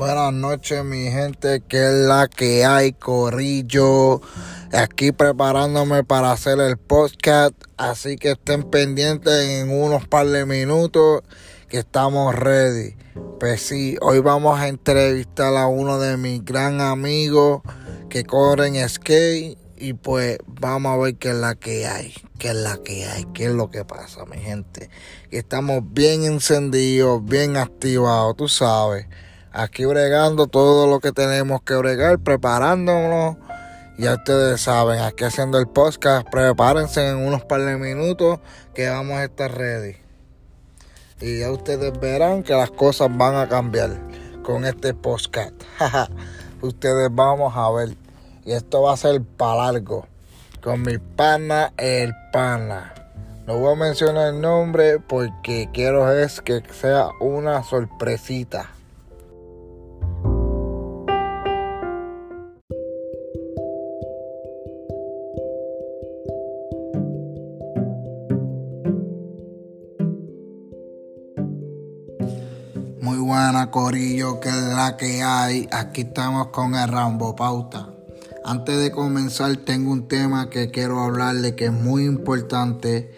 Buenas noches, mi gente, que es la que hay, Corillo. Aquí preparándome para hacer el podcast, así que estén pendientes en unos par de minutos que estamos ready. Pues sí, hoy vamos a entrevistar a uno de mis gran amigos que corren skate y pues vamos a ver qué es la que hay, qué es la que hay, qué es lo que pasa, mi gente. estamos bien encendidos, bien activados, tú sabes aquí bregando todo lo que tenemos que bregar, preparándonos. Ya ustedes saben, aquí haciendo el podcast, prepárense en unos par de minutos que vamos a estar ready. Y ya ustedes verán que las cosas van a cambiar con este podcast. ustedes vamos a ver. Y esto va a ser para largo. Con mi pana, el pana. No voy a mencionar el nombre porque quiero es que sea una sorpresita. Buena, Corillo, que es la que hay. Aquí estamos con el Rambo Pauta. Antes de comenzar, tengo un tema que quiero hablarle que es muy importante.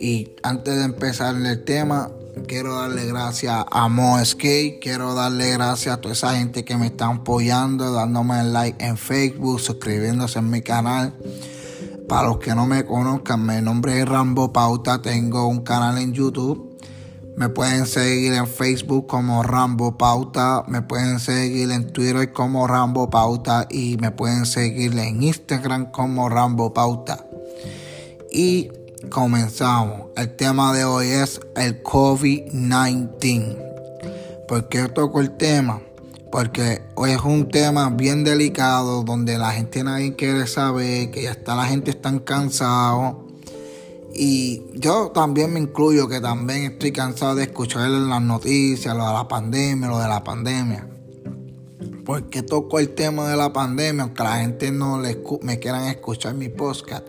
Y antes de empezar el tema, quiero darle gracias a Mo Skate. Quiero darle gracias a toda esa gente que me está apoyando, dándome el like en Facebook, suscribiéndose en mi canal. Para los que no me conozcan, mi nombre es Rambo Pauta. Tengo un canal en YouTube me pueden seguir en Facebook como Rambo Pauta, me pueden seguir en Twitter como Rambo Pauta y me pueden seguir en Instagram como Rambo Pauta. Y comenzamos. El tema de hoy es el COVID-19. ¿Por qué toco el tema? Porque hoy es un tema bien delicado donde la gente nadie quiere saber, que ya está la gente están cansado y yo también me incluyo que también estoy cansado de escuchar las noticias, lo de la pandemia, lo de la pandemia. Porque toco el tema de la pandemia, aunque la gente no le me quieran escuchar mi podcast.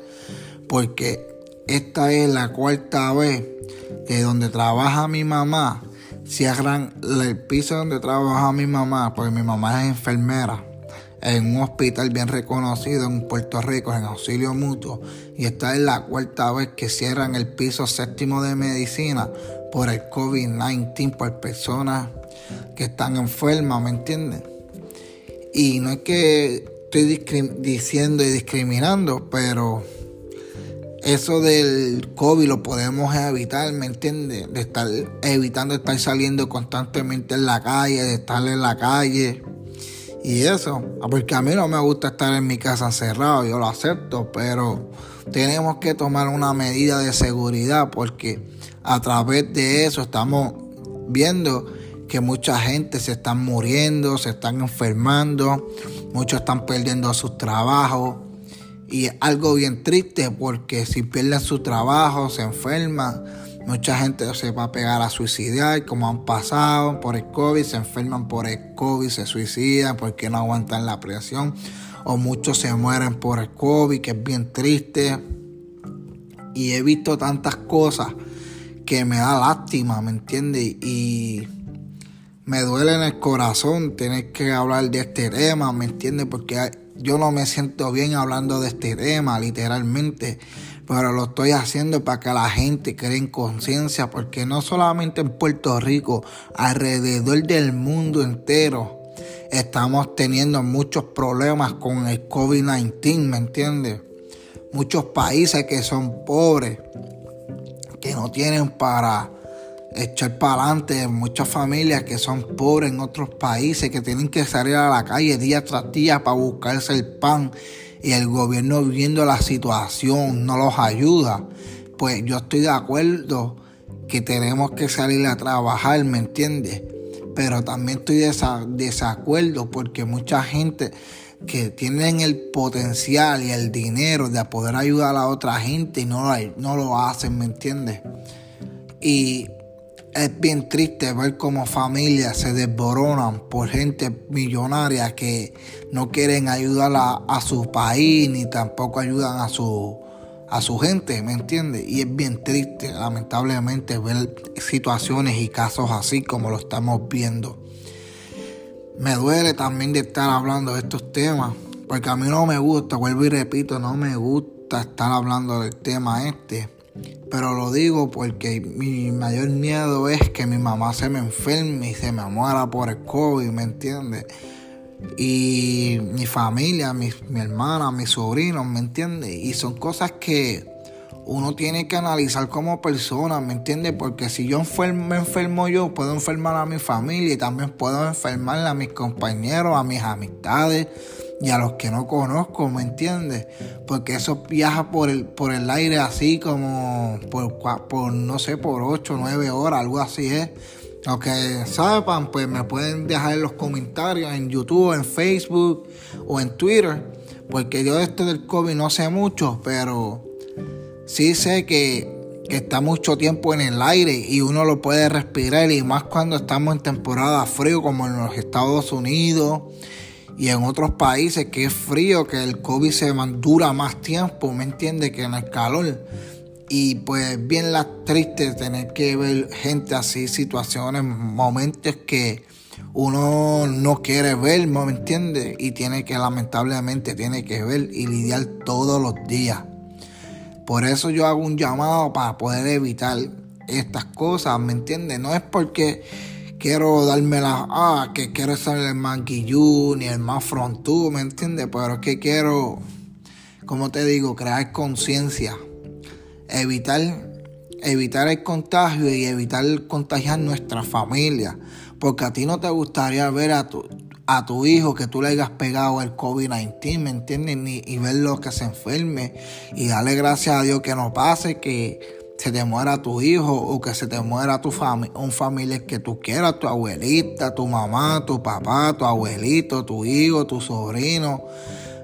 Porque esta es la cuarta vez que donde trabaja mi mamá, cierran el piso donde trabaja mi mamá, porque mi mamá es enfermera en un hospital bien reconocido en Puerto Rico, en auxilio mutuo, y esta es la cuarta vez que cierran el piso séptimo de medicina por el COVID-19, por personas que están enfermas, ¿me entienden? Y no es que estoy diciendo y discriminando, pero eso del COVID lo podemos evitar, ¿me entiendes? De estar evitando estar saliendo constantemente en la calle, de estar en la calle y eso, porque a mí no me gusta estar en mi casa encerrado, yo lo acepto, pero tenemos que tomar una medida de seguridad porque a través de eso estamos viendo que mucha gente se está muriendo, se están enfermando, muchos están perdiendo sus trabajos. Y algo bien triste porque si pierden su trabajo, se enferman, Mucha gente se va a pegar a suicidar, como han pasado por el COVID, se enferman por el COVID, se suicidan porque no aguantan la presión. O muchos se mueren por el COVID, que es bien triste. Y he visto tantas cosas que me da lástima, ¿me entiendes? Y me duele en el corazón tener que hablar de este tema, ¿me entiendes? Porque yo no me siento bien hablando de este tema, literalmente pero lo estoy haciendo para que la gente cree en conciencia, porque no solamente en Puerto Rico, alrededor del mundo entero estamos teniendo muchos problemas con el COVID-19, ¿me entiendes? Muchos países que son pobres, que no tienen para echar para adelante, muchas familias que son pobres en otros países, que tienen que salir a la calle día tras día para buscarse el pan y el gobierno viendo la situación no los ayuda, pues yo estoy de acuerdo que tenemos que salir a trabajar, ¿me entiendes? Pero también estoy de desacuerdo porque mucha gente que tienen el potencial y el dinero de poder ayudar a otra gente y no lo, no lo hacen, ¿me entiendes? Y es bien triste ver cómo familias se desboronan por gente millonaria que no quieren ayudar a, su país ni tampoco ayudan a su, a su gente, ¿me entiendes? Y es bien triste, lamentablemente, ver situaciones y casos así como lo estamos viendo. me duele también de estar hablando de estos temas, porque a mí no me gusta, vuelvo y repito, no me gusta estar hablando del tema este. Pero lo digo porque mi mayor miedo es que mi mamá se me enferme y se me muera por el COVID, ¿me entiendes? Y mi familia, mi, mi hermana, mis sobrinos, ¿me entiendes? Y son cosas que uno tiene que analizar como persona, ¿me entiendes? Porque si yo me enfermo yo, puedo enfermar a mi familia y también puedo enfermar a mis compañeros, a mis amistades y a los que no conozco, ¿me entiendes? Porque eso viaja por el, por el aire así como por, no sé, por 8 o 9 horas, algo así es. Los que sepan, pues me pueden dejar en los comentarios en YouTube, en Facebook o en Twitter. Porque yo de esto del COVID no sé mucho, pero sí sé que, está mucho tiempo en el aire y uno lo puede respirar y más cuando estamos en temporada frío como en los Estados Unidos y en otros países que es frío, que el COVID se dura más tiempo, ¿me entiendes? Que en el calor. Y pues bien la triste tener que ver gente así, situaciones, momentos que uno no quiere ver, ¿me entiendes? Y tiene que lamentablemente tiene que ver y lidiar todos los días. Por eso yo hago un llamado para poder evitar estas cosas, ¿me entiendes? No es porque quiero darme la, ah, que quiero ser el más guillú ni el más frontú, ¿me entiendes? Pero es que quiero, como te digo, crear conciencia, evitar, evitar el contagio y evitar contagiar nuestra familia. Porque a ti no te gustaría ver a tu, a tu hijo que tú le hayas pegado el COVID-19, ¿me entiendes? y verlo que se enferme y darle gracias a Dios que no pase, que se te muera tu hijo o que se te muera tu familia, un familiar que tú quieras, tu abuelita, tu mamá, tu papá, tu abuelito, tu hijo, tu sobrino,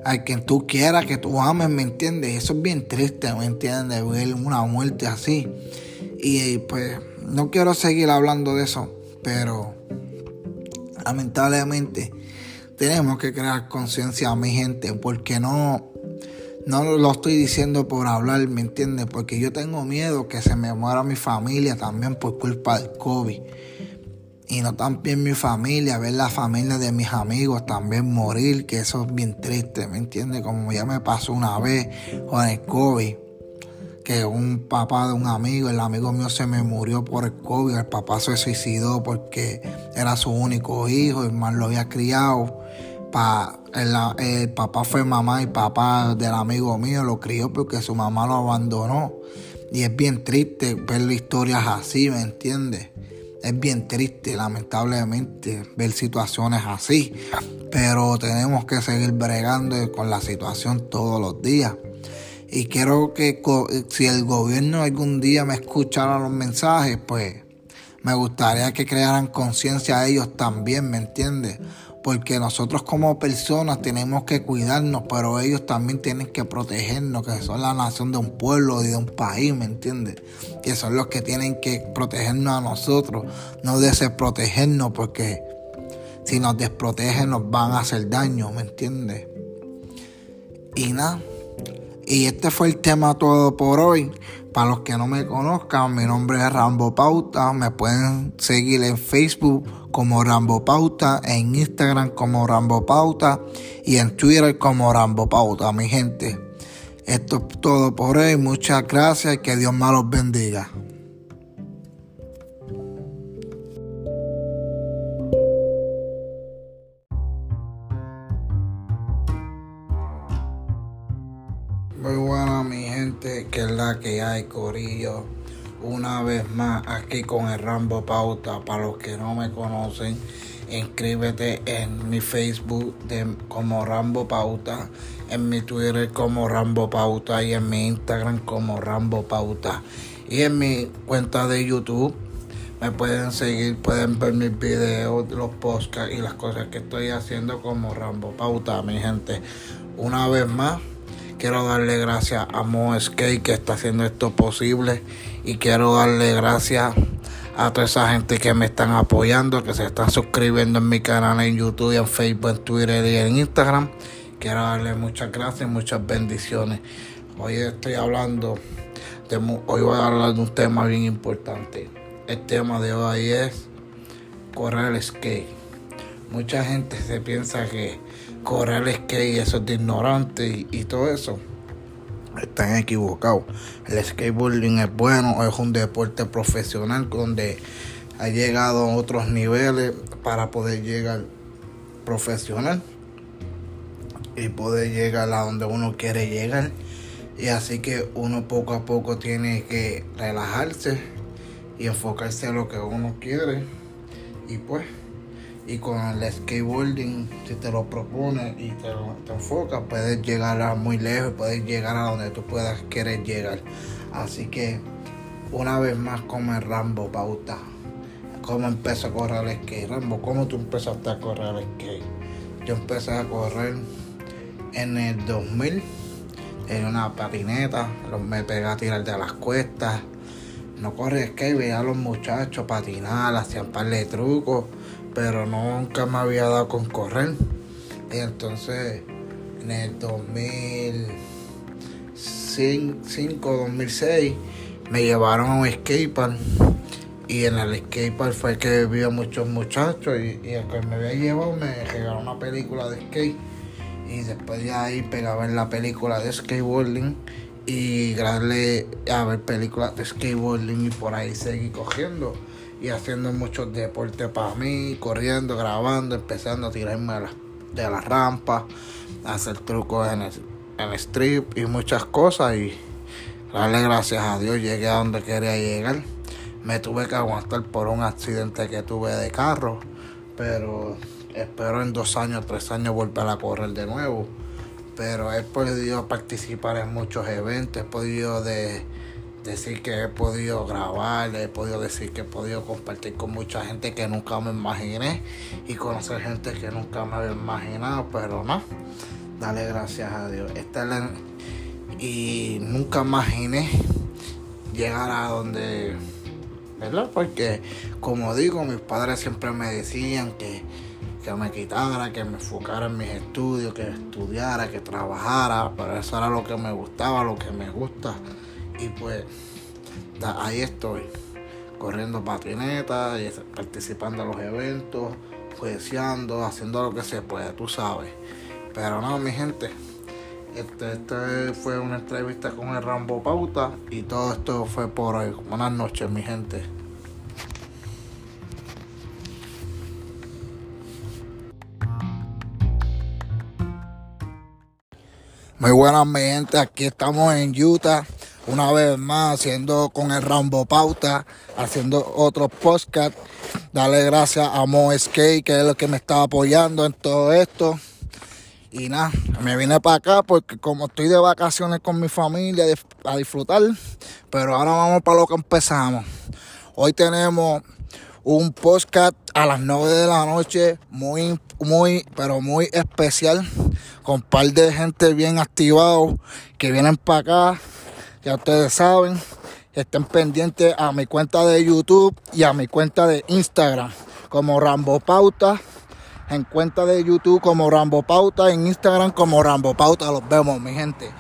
a quien tú quieras que tú ames, ¿me entiendes? Eso es bien triste, ¿me entiendes? Ver una muerte así. Y pues no quiero seguir hablando de eso, pero lamentablemente tenemos que crear conciencia a mi gente, porque no, no lo estoy diciendo por hablar, ¿me entiendes? Porque yo tengo miedo que se me muera mi familia también por culpa del COVID. Y no también mi familia, ver la familia de mis amigos también morir, que eso es bien triste, ¿me entiendes? Como ya me pasó una vez con el COVID que un papá de un amigo, el amigo mío se me murió por el COVID, el papá se suicidó porque era su único hijo, y más lo había criado. Pa, el, papá fue mamá y papá del amigo mío lo crió porque su mamá lo abandonó. Y es bien triste ver historias así, ¿me entiendes? Es bien triste, lamentablemente, ver situaciones así. Pero tenemos que seguir bregando con la situación todos los días. Y quiero que si el gobierno algún día me escuchara los mensajes, pues me gustaría que crearan conciencia a ellos también, ¿me entiendes? Porque nosotros como personas tenemos que cuidarnos, pero ellos también tienen que protegernos, que son la nación de un pueblo y de un país, ¿me entiendes? Que son los que tienen que protegernos a nosotros, no desprotegernos, porque si nos desprotegen nos van a hacer daño, ¿me entiendes? Y nada. Y este fue el tema todo por hoy. Para los que no me conozcan, mi nombre es Rambo Pauta. Me pueden seguir en Facebook como Rambo Pauta, en Instagram como Rambo Pauta y en Twitter como Rambo Pauta, mi gente. Esto es todo por hoy. Muchas gracias y que Dios me los bendiga. Muy buena mi gente, que es la que hay, Corillo. Una vez más aquí con el Rambo Pauta. Para los que no me conocen, inscríbete en mi Facebook como Rambo Pauta, en mi Twitter como Rambo Pauta y en mi Instagram como Rambo Pauta. Y en mi cuenta de YouTube me pueden seguir, pueden ver mis videos, los podcasts y las cosas que estoy haciendo como Rambo Pauta, mi gente. Una vez más. Quiero darle gracias a Mo Skate que está haciendo esto posible. Y quiero darle gracias a toda esa gente que me están apoyando, que se están suscribiendo en mi canal en YouTube, en Facebook, en Twitter y en Instagram. Quiero darle muchas gracias y muchas bendiciones. Hoy estoy hablando, de, hoy voy a hablar de un tema bien importante. El tema de hoy es correr skate. Mucha gente se piensa que correr skate eso es de ignorante y, y todo eso. Están equivocados. El skateboarding es bueno, es un deporte profesional donde ha llegado a otros niveles para poder llegar profesional y poder llegar a donde uno quiere llegar. Y así que uno poco a poco tiene que relajarse y enfocarse en lo que uno quiere. Y pues, y con el skateboarding, si te lo propones y te, te enfocas, puedes llegar a muy lejos, puedes llegar a donde tú puedas querer llegar. Así que, una vez más, como el Rambo Pauta. ¿Cómo empezó a correr el skate? Rambo, ¿cómo tú empezaste a correr el skate? Yo empecé a correr en el 2000 en una patineta, me pegué a tirar de las cuestas. No corrí skate, veía a los muchachos patinar, hacían par de trucos, pero nunca me había dado con correr. Y entonces en el 2005, 2006 me llevaron a un skatepark y en el skatepark fue que vi a muchos muchachos. Y, el que me había llevado me regaló una película de skate. Y después de ahí pegaba en la película de skateboarding. Y darle a ver películas de skateboarding. Y por ahí seguí cogiendo y haciendo muchos deportes para mí, corriendo, grabando, empezando a tirarme de las, de las rampas, hacer trucos en el, en strip y muchas cosas y darle gracias a Dios llegué a donde quería llegar. Me tuve que aguantar por un accidente que tuve de carro, pero Espero en dos años, tres años volver a correr de nuevo. Pero he podido participar en muchos eventos, he podido decir que he podido grabar, he podido decir que he podido compartir con mucha gente que nunca me imaginé y conocer gente que nunca me había imaginado, pero no, dale gracias a Dios. Esta y nunca imaginé llegar a donde, ¿verdad? Porque como digo, mis padres siempre me decían que que me quitara, que me enfocara en mis estudios, que estudiara, que trabajara, pero eso era lo que me gustaba, lo que me gusta. Pues ahí estoy, corriendo patineta, y participando en los eventos, juiciando, haciendo lo que se puede, tú sabes. Pero no, mi gente, este, este fue una entrevista con el Rambo Pauta y todo esto fue por hoy. Buenas noches, mi gente. Muy buenas mi gente, aquí estamos en Utah, una vez más haciendo con el Rambo Pauta, haciendo otro podcast. Dale gracias a Mo Skate, que es lo que me está apoyando en todo esto. Y nada, me vine para acá porque como estoy de vacaciones con mi familia a disfrutar, pero ahora vamos para lo que empezamos. Hoy tenemos un podcast a las 9 de la noche, muy, muy, pero muy especial con un par de gente bien activado que vienen para acá. Ya ustedes saben, estén pendientes a mi cuenta de YouTube y a mi cuenta de Instagram como Rambo Pauta. En cuenta de YouTube como Rambo Pauta, en Instagram como Rambo Pauta. Los vemos, mi gente.